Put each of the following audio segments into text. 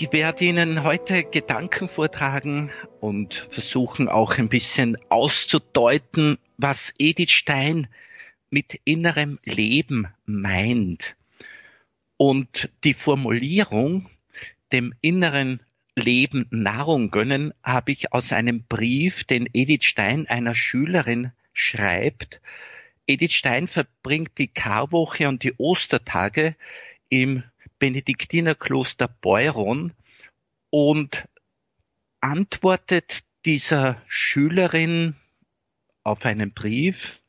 Ich werde Ihnen heute Gedanken vortragen und versuchen auch ein bisschen auszudeuten, was Edith Stein mit innerem Leben meint. Und die Formulierung, dem inneren Leben Nahrung gönnen, habe ich aus einem Brief, den Edith Stein einer Schülerin schreibt. Edith Stein verbringt die Karwoche und die Ostertage im Benediktinerkloster Beuron und antwortet dieser Schülerin auf einen Brief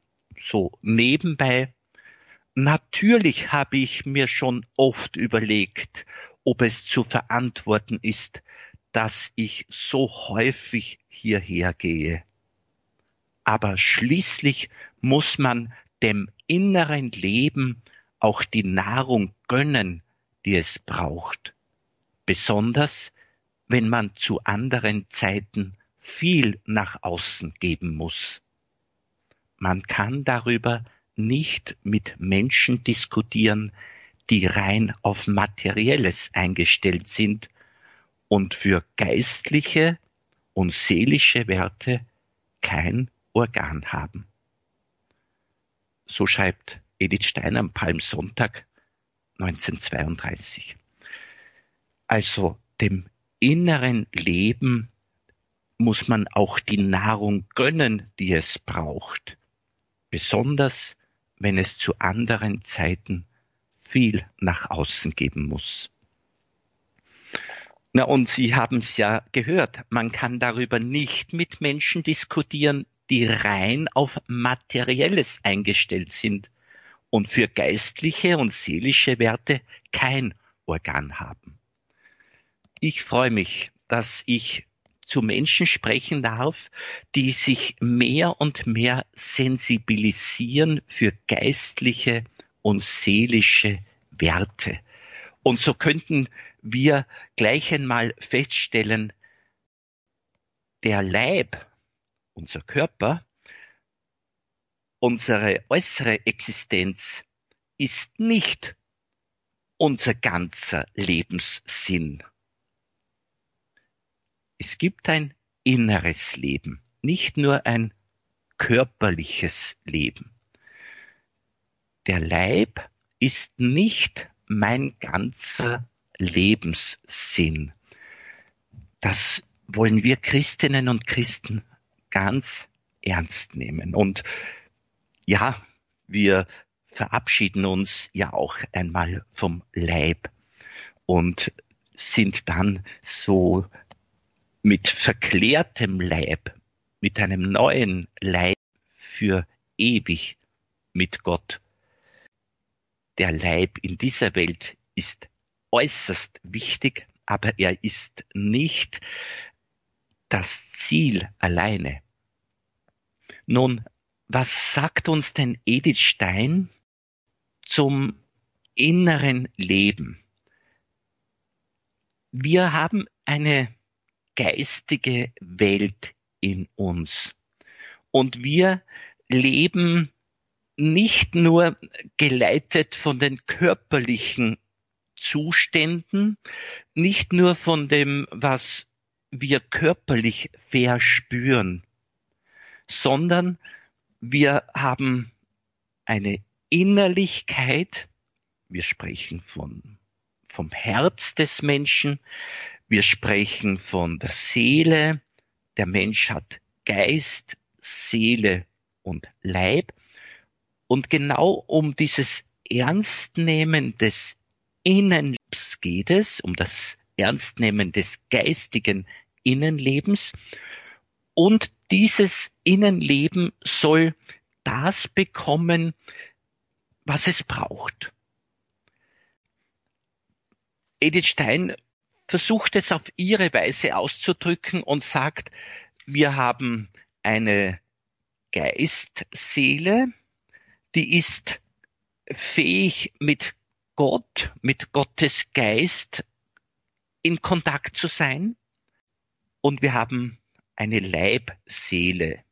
so nebenbei, natürlich habe ich mir schon oft überlegt, ob es zu verantworten ist, dass ich so häufig hierher gehe. Aber schließlich muss man dem inneren Leben auch die Nahrung gönnen, die es braucht, besonders wenn man zu anderen Zeiten viel nach außen geben muss. Man kann darüber nicht mit Menschen diskutieren, die rein auf Materielles eingestellt sind und für geistliche und seelische Werte kein Organ haben. So schreibt Edith Steiner am Palmsonntag 1932. Also dem inneren Leben muss man auch die Nahrung gönnen, die es braucht, besonders wenn es zu anderen Zeiten viel nach außen geben muss. Na, und Sie haben es ja gehört, man kann darüber nicht mit Menschen diskutieren, die rein auf Materielles eingestellt sind und für geistliche und seelische Werte kein Organ haben. Ich freue mich, dass ich zu Menschen sprechen darf, die sich mehr und mehr sensibilisieren für geistliche und seelische Werte. Und so könnten wir gleich einmal feststellen, der Leib, unser Körper, unsere äußere Existenz ist nicht unser ganzer Lebenssinn. Es gibt ein inneres Leben, nicht nur ein körperliches Leben. Der Leib ist nicht mein ganzer Lebenssinn. Das wollen wir Christinnen und Christen ganz ernst nehmen. Und ja, wir verabschieden uns ja auch einmal vom Leib und sind dann so mit verklärtem Leib, mit einem neuen Leib für ewig mit Gott. Der Leib in dieser Welt ist äußerst wichtig, aber er ist nicht das Ziel alleine. Nun, was sagt uns denn Edith Stein zum inneren Leben? Wir haben eine geistige Welt in uns und wir leben nicht nur geleitet von den körperlichen Zuständen, nicht nur von dem, was wir körperlich verspüren, sondern wir haben eine Innerlichkeit. Wir sprechen von, vom Herz des Menschen. Wir sprechen von der Seele. Der Mensch hat Geist, Seele und Leib. Und genau um dieses Ernstnehmen des Innenlebens geht es, um das Ernstnehmen des geistigen Innenlebens. Und dieses Innenleben soll das bekommen, was es braucht. Edith Stein versucht es auf ihre Weise auszudrücken und sagt, wir haben eine Geistseele, die ist fähig mit Gott, mit Gottes Geist in Kontakt zu sein. Und wir haben eine Leibseele.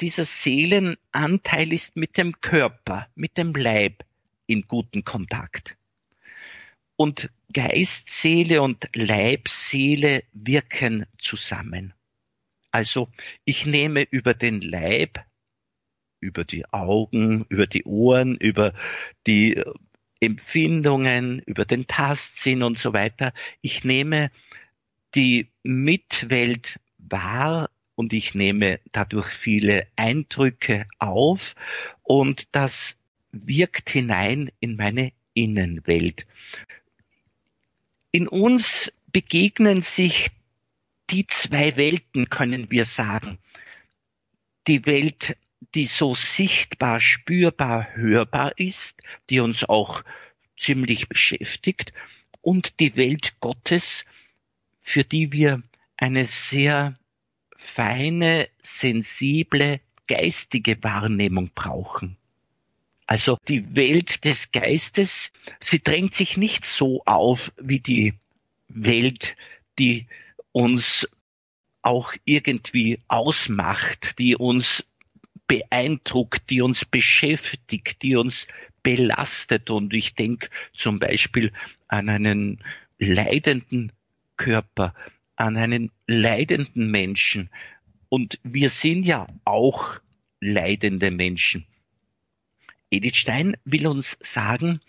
Dieser Seelenanteil ist mit dem Körper, mit dem Leib in guten Kontakt. Und Geist, Seele und Leib, Seele wirken zusammen. Also ich nehme über den Leib, über die Augen, über die Ohren, über die äh, Empfindungen, über den Tastsinn und so weiter. Ich nehme die Mitwelt wahr und ich nehme dadurch viele Eindrücke auf und das wirkt hinein in meine Innenwelt. In uns begegnen sich die zwei Welten, können wir sagen. Die Welt, die so sichtbar, spürbar, hörbar ist, die uns auch ziemlich beschäftigt, und die Welt Gottes, für die wir eine sehr feine, sensible, geistige Wahrnehmung brauchen. Also die Welt des Geistes, sie drängt sich nicht so auf wie die Welt, die uns auch irgendwie ausmacht, die uns beeindruckt, die uns beschäftigt, die uns belastet. Und ich denke zum Beispiel an einen leidenden Körper, an einen leidenden Menschen. Und wir sind ja auch leidende Menschen. Edith Stein will uns sagen,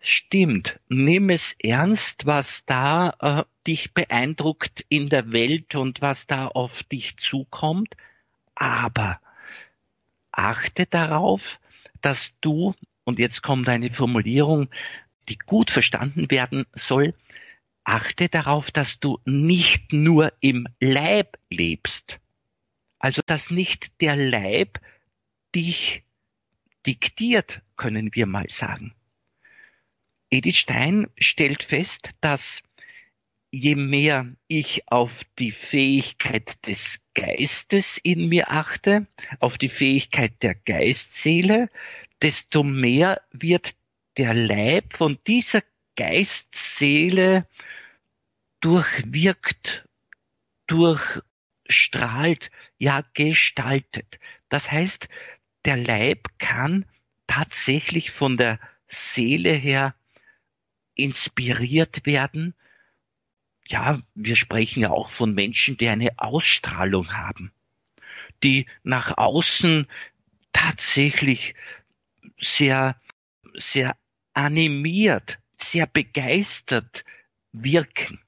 stimmt, nimm es ernst, was da äh, dich beeindruckt in der Welt und was da auf dich zukommt, aber achte darauf, dass du, und jetzt kommt eine Formulierung, die gut verstanden werden soll, achte darauf, dass du nicht nur im Leib lebst. Also, dass nicht der Leib dich diktiert, können wir mal sagen. Edith Stein stellt fest, dass je mehr ich auf die Fähigkeit des Geistes in mir achte, auf die Fähigkeit der Geistseele, desto mehr wird der Leib von dieser Geistseele durchwirkt, durchstrahlt, ja gestaltet. Das heißt, der Leib kann tatsächlich von der Seele her inspiriert werden. Ja, wir sprechen ja auch von Menschen, die eine Ausstrahlung haben, die nach außen tatsächlich sehr, sehr animiert, sehr begeistert wirken.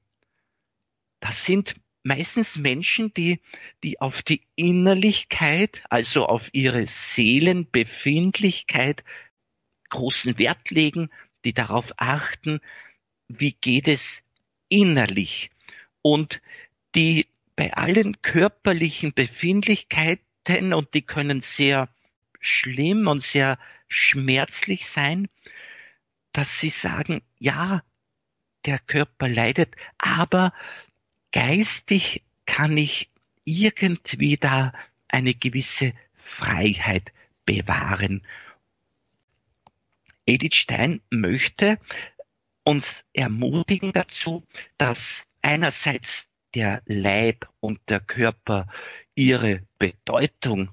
Das sind meistens Menschen, die, die auf die Innerlichkeit, also auf ihre Seelenbefindlichkeit großen Wert legen, die darauf achten, wie geht es innerlich und die bei allen körperlichen Befindlichkeiten und die können sehr schlimm und sehr schmerzlich sein, dass sie sagen, ja, der Körper leidet, aber geistig kann ich irgendwie da eine gewisse Freiheit bewahren. Edith Stein möchte uns ermutigen dazu, dass einerseits der Leib und der Körper ihre Bedeutung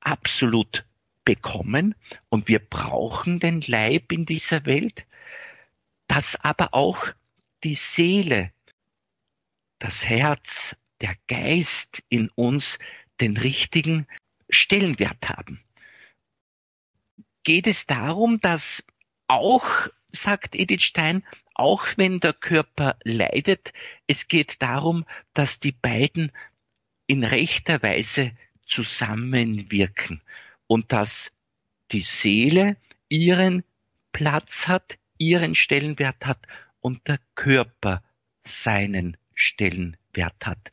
absolut bekommen und wir brauchen den Leib in dieser Welt, dass aber auch die Seele das Herz, der Geist in uns den richtigen Stellenwert haben. Geht es darum, dass auch, sagt Edith Stein, auch wenn der Körper leidet, es geht darum, dass die beiden in rechter Weise zusammenwirken und dass die Seele ihren Platz hat, ihren Stellenwert hat und der Körper seinen Stellenwert hat.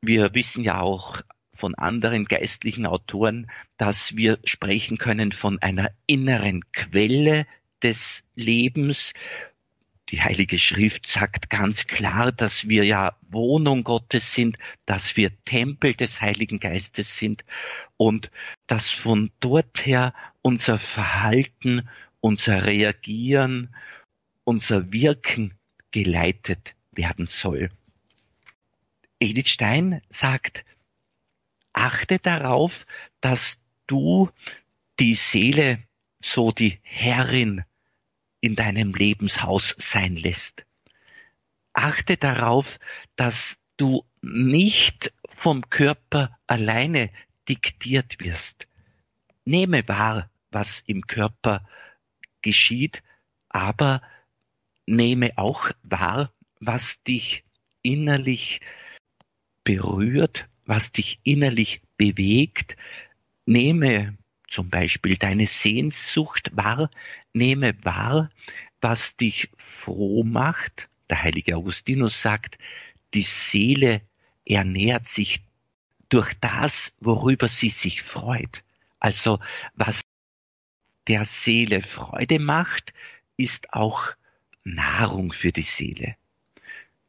Wir wissen ja auch von anderen geistlichen Autoren, dass wir sprechen können von einer inneren Quelle des Lebens. Die Heilige Schrift sagt ganz klar, dass wir ja Wohnung Gottes sind, dass wir Tempel des Heiligen Geistes sind und dass von dort her unser Verhalten, unser Reagieren, unser Wirken geleitet werden soll. Edith Stein sagt, achte darauf, dass du die Seele so die Herrin in deinem Lebenshaus sein lässt. Achte darauf, dass du nicht vom Körper alleine diktiert wirst. Nehme wahr, was im Körper geschieht, aber nehme auch wahr, was dich innerlich berührt, was dich innerlich bewegt. Nehme zum Beispiel deine Sehnsucht wahr, nehme wahr, was dich froh macht. Der heilige Augustinus sagt, die Seele ernährt sich durch das, worüber sie sich freut. Also was der Seele Freude macht, ist auch Nahrung für die Seele.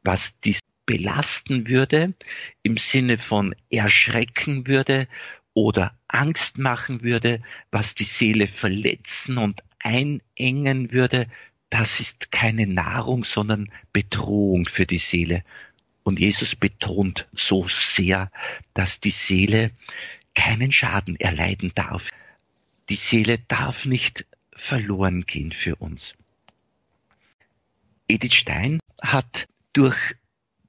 Was dies belasten würde, im Sinne von erschrecken würde oder Angst machen würde, was die Seele verletzen und einengen würde, das ist keine Nahrung, sondern Bedrohung für die Seele. Und Jesus betont so sehr, dass die Seele keinen Schaden erleiden darf. Die Seele darf nicht verloren gehen für uns. Edith Stein hat durch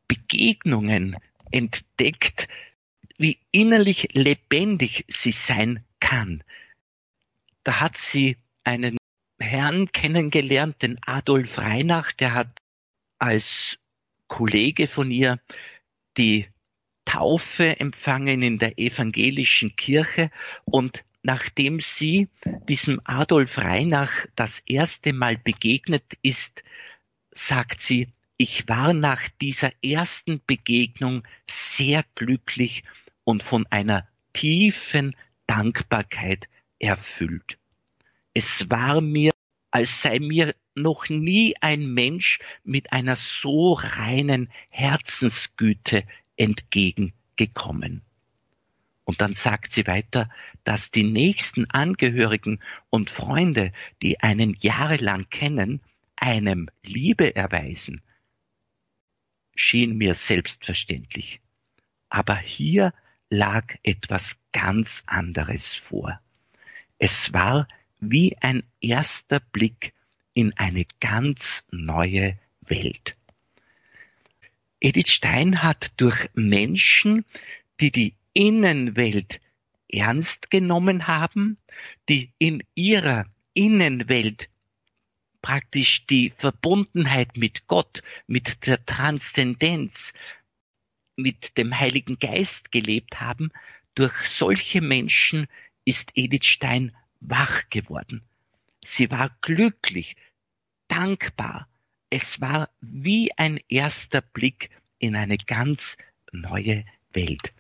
Begegnungen entdeckt, wie innerlich lebendig sie sein kann. Da hat sie einen Herrn kennengelernt, den Adolf Reinach, der hat als Kollege von ihr die Taufe empfangen in der evangelischen Kirche und nachdem sie diesem Adolf Reinach das erste Mal begegnet ist, sagt sie, ich war nach dieser ersten Begegnung sehr glücklich und von einer tiefen Dankbarkeit erfüllt. Es war mir, als sei mir noch nie ein Mensch mit einer so reinen Herzensgüte entgegengekommen. Und dann sagt sie weiter, dass die nächsten Angehörigen und Freunde, die einen jahrelang kennen, einem Liebe erweisen, schien mir selbstverständlich. Aber hier lag etwas ganz anderes vor. Es war wie ein erster Blick in eine ganz neue Welt. Edith Stein hat durch Menschen, die die Innenwelt ernst genommen haben, die in ihrer Innenwelt praktisch die Verbundenheit mit Gott, mit der Transzendenz, mit dem Heiligen Geist gelebt haben, durch solche Menschen ist Edith Stein wach geworden. Sie war glücklich, dankbar. Es war wie ein erster Blick in eine ganz neue Welt.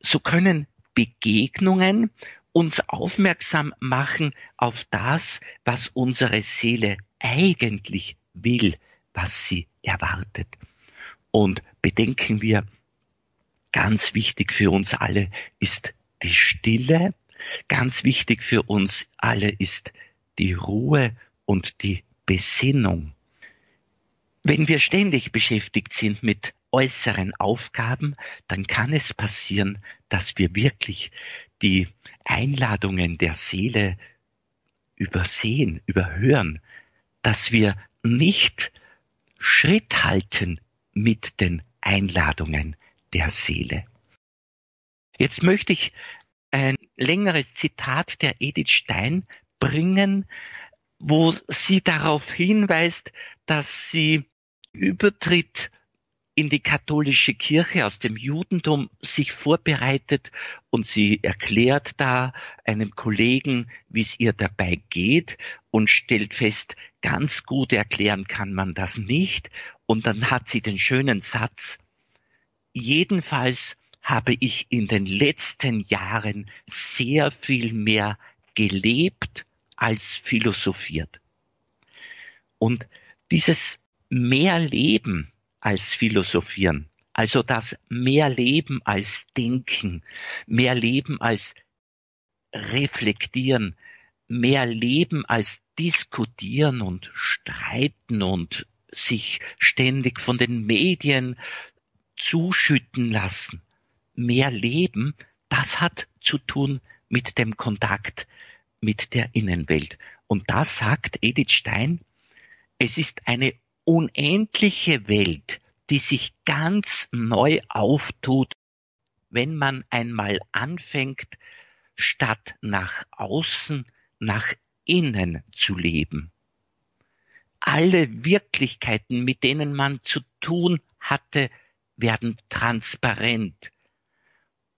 So können Begegnungen uns aufmerksam machen auf das, was unsere Seele eigentlich will, was sie erwartet. Und bedenken wir, ganz wichtig für uns alle ist die Stille, ganz wichtig für uns alle ist die Ruhe und die Besinnung. Wenn wir ständig beschäftigt sind mit äußeren Aufgaben, dann kann es passieren, dass wir wirklich die Einladungen der Seele übersehen, überhören, dass wir nicht Schritt halten mit den Einladungen der Seele. Jetzt möchte ich ein längeres Zitat der Edith Stein bringen, wo sie darauf hinweist, dass sie übertritt in die katholische Kirche aus dem Judentum sich vorbereitet und sie erklärt da einem Kollegen, wie es ihr dabei geht und stellt fest, ganz gut erklären kann man das nicht. Und dann hat sie den schönen Satz, jedenfalls habe ich in den letzten Jahren sehr viel mehr gelebt als philosophiert. Und dieses mehr Leben als Philosophieren, also das mehr Leben als Denken, mehr Leben als Reflektieren, mehr Leben als Diskutieren und Streiten und sich ständig von den Medien zuschütten lassen. Mehr Leben, das hat zu tun mit dem Kontakt mit der Innenwelt. Und da sagt Edith Stein, Es ist eine unendliche Welt, die sich ganz neu auftut, wenn man einmal anfängt, statt nach außen, nach innen zu leben. Alle Wirklichkeiten, mit denen man zu tun hatte, werden transparent.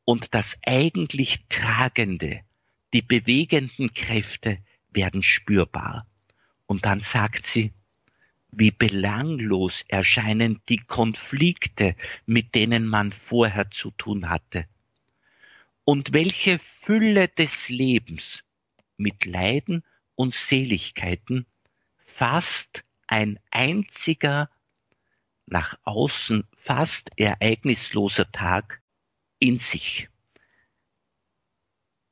Und das eigentlich Tragende, die bewegenden Kräfte werden spürbar. Und dann sagt sie, wie belanglos erscheinen die Konflikte, mit denen man vorher zu tun hatte. Und welche Fülle des Lebens mit Leiden und Seligkeiten fast ein einziger, nach außen fast ereignisloser Tag in sich.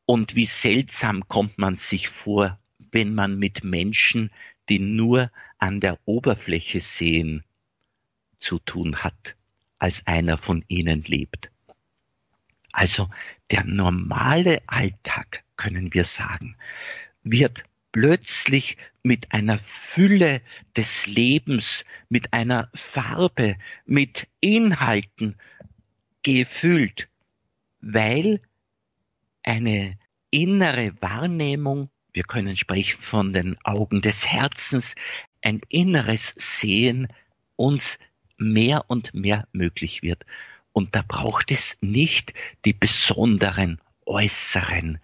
Und wie seltsam kommt man sich vor, wenn man mit Menschen, die nur an der Oberfläche sehen, zu tun hat, als einer von ihnen lebt. Also der normale Alltag, können wir sagen, wird plötzlich mit einer Fülle des Lebens, mit einer Farbe, mit Inhalten gefüllt, weil eine innere Wahrnehmung, wir können sprechen von den Augen des Herzens, ein inneres Sehen uns mehr und mehr möglich wird. Und da braucht es nicht die besonderen äußeren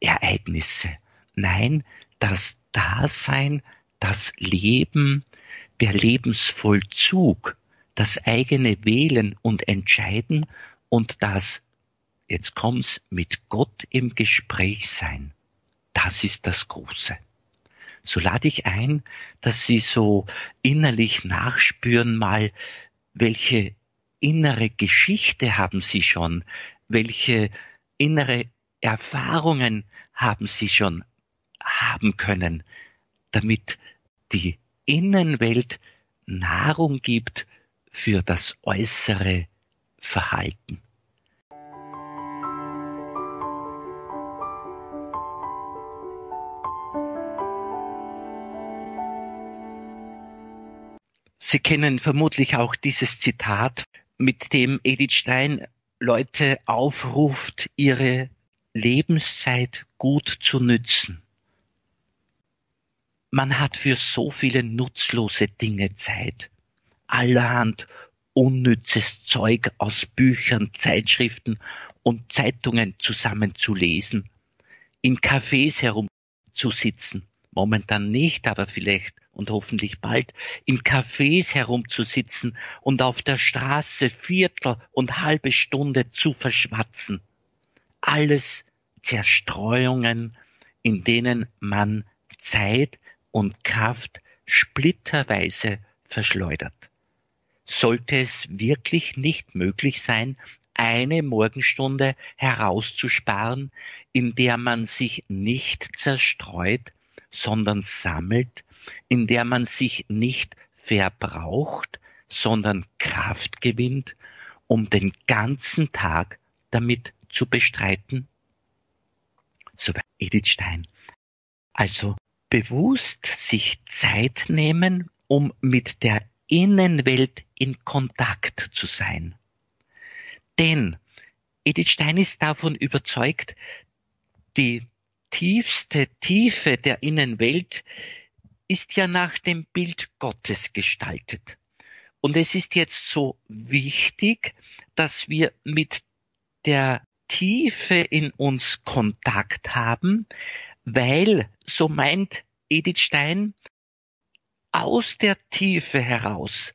Ereignisse. Nein, das Dasein, das Leben, der Lebensvollzug, das eigene Wählen und Entscheiden und das, jetzt kommt's, mit Gott im Gespräch sein. Das ist das Große. So lade ich ein, dass Sie so innerlich nachspüren mal, welche innere Geschichte haben Sie schon, welche innere Erfahrungen haben Sie schon haben können, damit die Innenwelt Nahrung gibt für das äußere Verhalten. Sie kennen vermutlich auch dieses Zitat, mit dem Edith Stein Leute aufruft, ihre Lebenszeit gut zu nützen. Man hat für so viele nutzlose Dinge Zeit. Allerhand unnützes Zeug aus Büchern, Zeitschriften und Zeitungen zusammenzulesen, in Cafés herumzusitzen, momentan nicht, aber vielleicht und hoffentlich bald in Cafés herumzusitzen und auf der Straße Viertel und halbe Stunde zu verschwatzen. Alles Zerstreuungen, in denen man Zeit und Kraft splitterweise verschleudert. Sollte es wirklich nicht möglich sein, eine Morgenstunde herauszusparen, in der man sich nicht zerstreut, sondern sammelt, in der man sich nicht verbraucht, sondern Kraft gewinnt, um den ganzen Tag damit zu bestreiten? So bei Edith Stein. Also bewusst sich Zeit nehmen, um mit der Innenwelt in Kontakt zu sein. Denn Edith Stein ist davon überzeugt, die tiefste Tiefe der Innenwelt ist ja nach dem Bild Gottes gestaltet. Und es ist jetzt so wichtig, dass wir mit der Tiefe in uns Kontakt haben, weil, so meint Edith Stein, aus der Tiefe heraus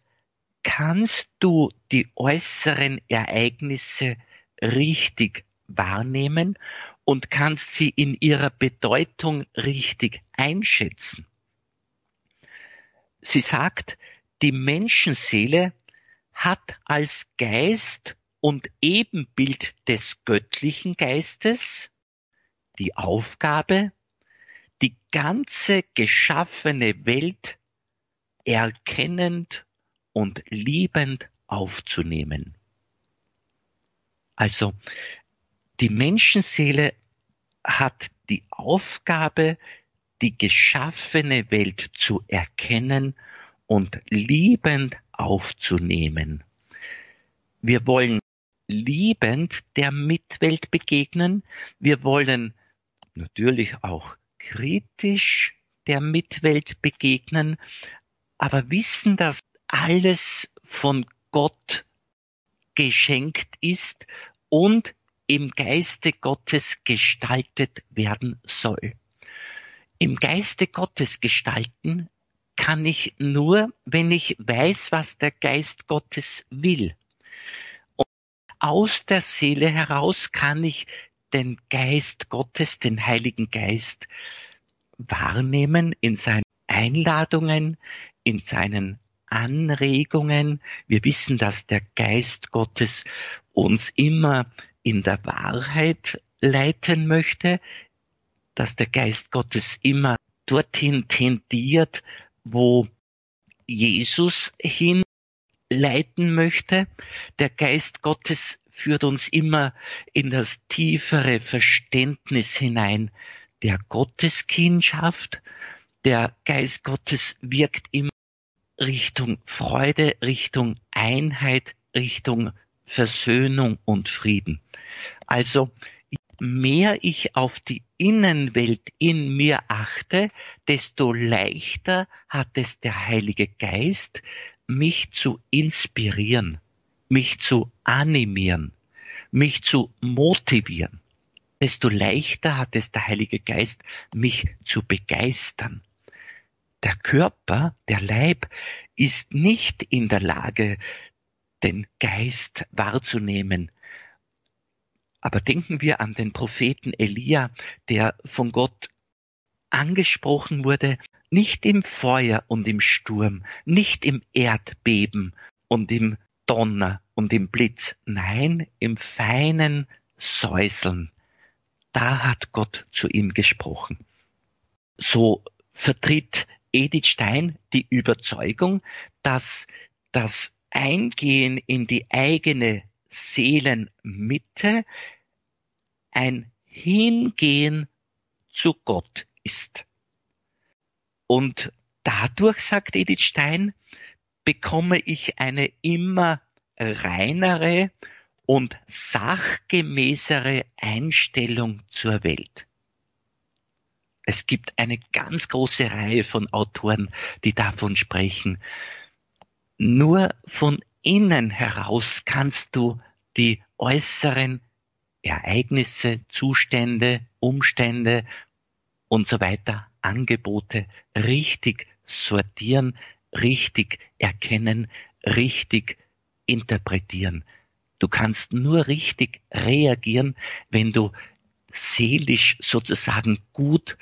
kannst du die äußeren Ereignisse richtig wahrnehmen und kannst sie in ihrer Bedeutung richtig einschätzen. Sie sagt, die Menschenseele hat als Geist und Ebenbild des göttlichen Geistes die Aufgabe, die ganze geschaffene Welt erkennend und liebend aufzunehmen. Also die Menschenseele hat die Aufgabe, die geschaffene Welt zu erkennen und liebend aufzunehmen. Wir wollen liebend der Mitwelt begegnen. Wir wollen natürlich auch kritisch der Mitwelt begegnen, aber wissen, dass alles von Gott geschenkt ist und im Geiste Gottes gestaltet werden soll. Im Geiste Gottes gestalten kann ich nur, wenn ich weiß, was der Geist Gottes will. Und aus der Seele heraus kann ich den Geist Gottes, den Heiligen Geist, wahrnehmen in seinen Einladungen, in seinen Anregungen. Wir wissen, dass der Geist Gottes uns immer in der Wahrheit leiten möchte, dass der Geist Gottes immer dorthin tendiert, wo Jesus hinleiten möchte. Der Geist Gottes führt uns immer in das tiefere Verständnis hinein der Gotteskindschaft. Der Geist Gottes wirkt immer Richtung Freude, Richtung Einheit, Richtung Versöhnung und Frieden. Also mehr ich auf die Innenwelt in mir achte, desto leichter hat es der Heilige Geist, mich zu inspirieren, mich zu animieren, mich zu motivieren. Desto leichter hat es der Heilige Geist, mich zu begeistern. Der Körper, der Leib ist nicht in der Lage, den Geist wahrzunehmen, aber denken wir an den Propheten Elia, der von Gott angesprochen wurde, nicht im Feuer und im Sturm, nicht im Erdbeben und im Donner und im Blitz, nein, im feinen Säuseln. Da hat Gott zu ihm gesprochen. So vertritt Edith Stein die Überzeugung, dass das Eingehen in die eigene Seelenmitte ein Hingehen zu Gott ist. Und dadurch, sagt Edith Stein, bekomme ich eine immer reinere und sachgemäßere Einstellung zur Welt. Es gibt eine ganz große Reihe von Autoren, die davon sprechen. Nur von innen heraus kannst du die äußeren Ereignisse, Zustände, Umstände und so weiter, Angebote richtig sortieren, richtig erkennen, richtig interpretieren. Du kannst nur richtig reagieren, wenn du seelisch sozusagen gut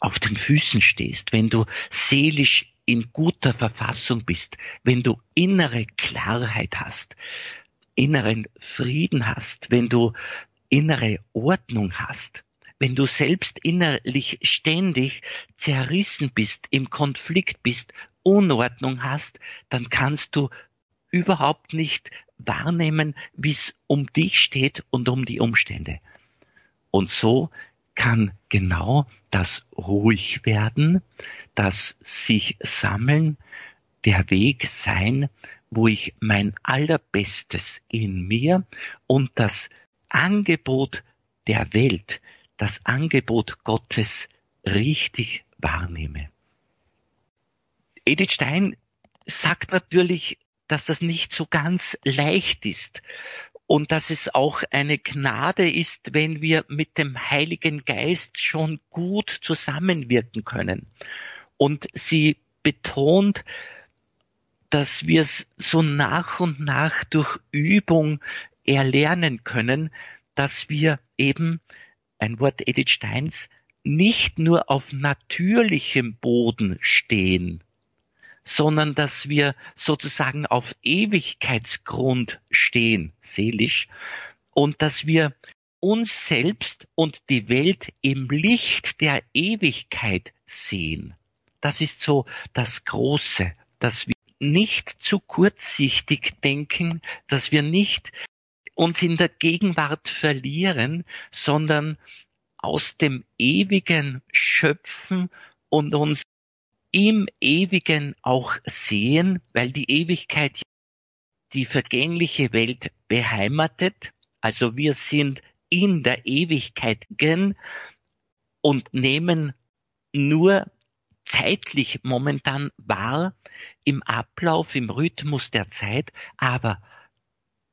auf den Füßen stehst, wenn du seelisch in guter Verfassung bist, wenn du innere Klarheit hast, inneren Frieden hast, wenn du innere Ordnung hast, wenn du selbst innerlich ständig zerrissen bist, im Konflikt bist, Unordnung hast, dann kannst du überhaupt nicht wahrnehmen, wie es um dich steht und um die Umstände. Und so kann genau das ruhig werden, das sich sammeln, der Weg sein, wo ich mein Allerbestes in mir und das Angebot der Welt, das Angebot Gottes richtig wahrnehme. Edith Stein sagt natürlich, dass das nicht so ganz leicht ist und dass es auch eine Gnade ist, wenn wir mit dem Heiligen Geist schon gut zusammenwirken können. Und sie betont, dass wir es so nach und nach durch Übung erlernen können, dass wir eben, ein Wort Edith Steins, nicht nur auf natürlichem Boden stehen, sondern dass wir sozusagen auf Ewigkeitsgrund stehen, seelisch, und dass wir uns selbst und die Welt im Licht der Ewigkeit sehen. Das ist so das Große, dass wir nicht zu kurzsichtig denken, dass wir nicht uns in der Gegenwart verlieren, sondern aus dem Ewigen schöpfen und uns im Ewigen auch sehen, weil die Ewigkeit die vergängliche Welt beheimatet. Also wir sind in der Ewigkeit und nehmen nur zeitlich momentan wahr im Ablauf, im Rhythmus der Zeit, aber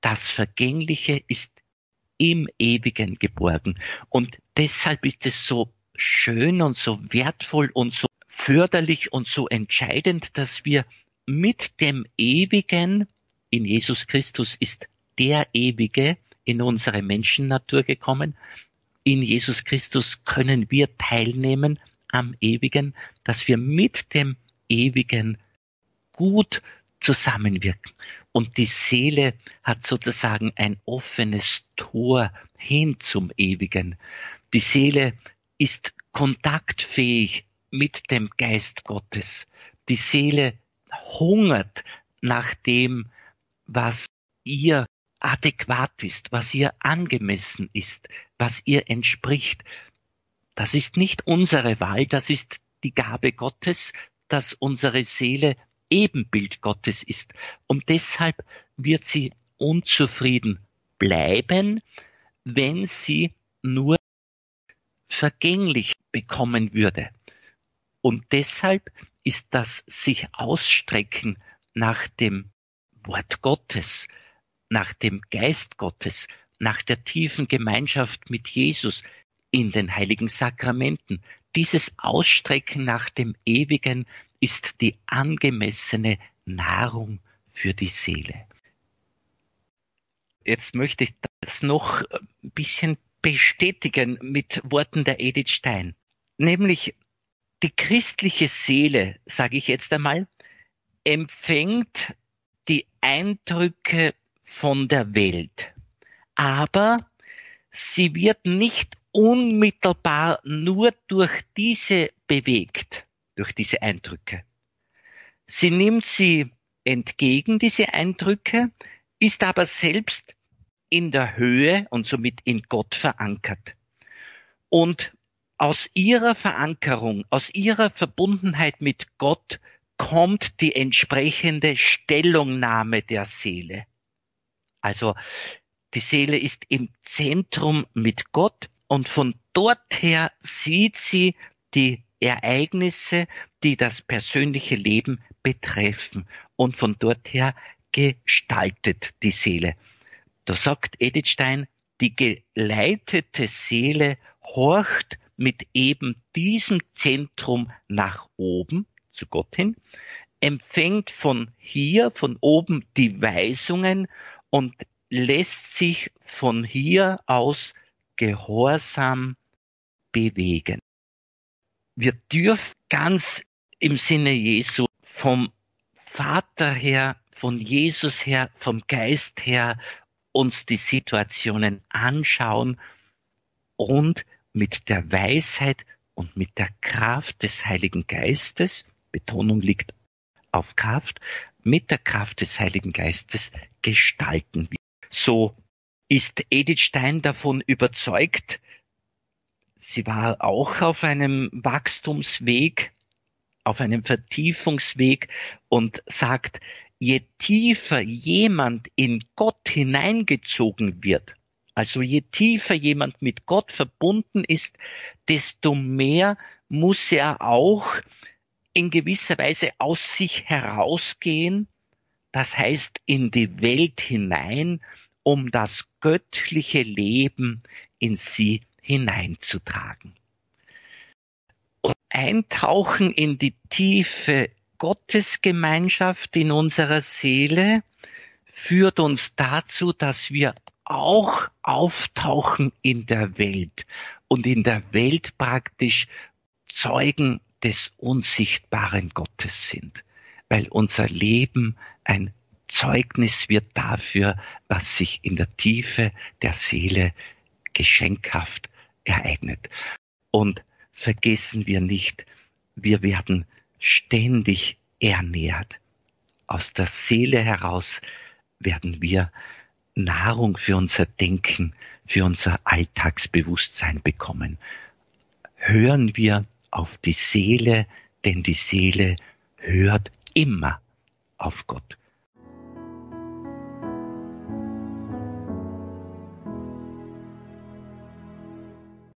das Vergängliche ist im Ewigen geborgen. Und deshalb ist es so schön und so wertvoll und so förderlich und so entscheidend, dass wir mit dem Ewigen in Jesus Christus ist der Ewige in unsere Menschennatur gekommen. In Jesus Christus können wir teilnehmen am Ewigen, dass wir mit dem Ewigen gut zusammenwirken. Und die Seele hat sozusagen ein offenes Tor hin zum Ewigen. Die Seele ist kontaktfähig mit dem Geist Gottes. Die Seele hungert nach dem, was ihr adäquat ist, was ihr angemessen ist, was ihr entspricht. Das ist nicht unsere Wahl, das ist die Gabe Gottes, dass unsere Seele Ebenbild Gottes ist. Und deshalb wird sie unzufrieden bleiben, wenn sie nur vergänglich bekommen würde. Und deshalb ist das sich ausstrecken nach dem Wort Gottes, nach dem Geist Gottes, nach der tiefen Gemeinschaft mit Jesus in den heiligen Sakramenten. Dieses Ausstrecken nach dem Ewigen ist die angemessene Nahrung für die Seele. Jetzt möchte ich das noch ein bisschen bestätigen mit Worten der Edith Stein. Nämlich die christliche Seele, sage ich jetzt einmal, empfängt die Eindrücke von der Welt. Aber sie wird nicht unmittelbar nur durch diese bewegt, durch diese Eindrücke. Sie nimmt sie entgegen, diese Eindrücke, ist aber selbst in der Höhe und somit in Gott verankert. Und aus ihrer Verankerung, aus ihrer Verbundenheit mit Gott kommt die entsprechende Stellungnahme der Seele. Also die Seele ist im Zentrum mit Gott und von dort her sieht sie die Ereignisse, die das persönliche Leben betreffen und von dort her gestaltet die Seele. Da sagt Edith Stein, die geleitete Seele horcht mit eben diesem Zentrum nach oben zu Gott hin, empfängt von hier, von oben die Weisungen und lässt sich von hier aus gehorsam bewegen. Wir dürfen ganz im Sinne Jesu vom Vater her, von Jesus her, vom Geist her uns die Situationen anschauen und mit der Weisheit und mit der Kraft des Heiligen Geistes Betonung liegt auf Kraft, mit der Kraft des Heiligen Geistes gestalten wir. So ist Edith Stein davon überzeugt, sie war auch auf einem Wachstumsweg, auf einem Vertiefungsweg und sagt, je tiefer jemand in Gott hineingezogen wird, also je tiefer jemand mit Gott verbunden ist, desto mehr muss er auch in gewisser Weise aus sich herausgehen, das heißt in die Welt hinein, um das göttliche Leben in sie hineinzutragen. Und eintauchen in die tiefe Gottesgemeinschaft in unserer Seele führt uns dazu, dass wir auch auftauchen in der Welt und in der Welt praktisch Zeugen des unsichtbaren Gottes sind, weil unser Leben ein Zeugnis wird dafür, was sich in der Tiefe der Seele geschenkhaft ereignet. Und vergessen wir nicht, wir werden ständig ernährt. Aus der Seele heraus werden wir Nahrung für unser Denken, für unser Alltagsbewusstsein bekommen. Hören wir auf die Seele, denn die Seele hört immer auf Gott.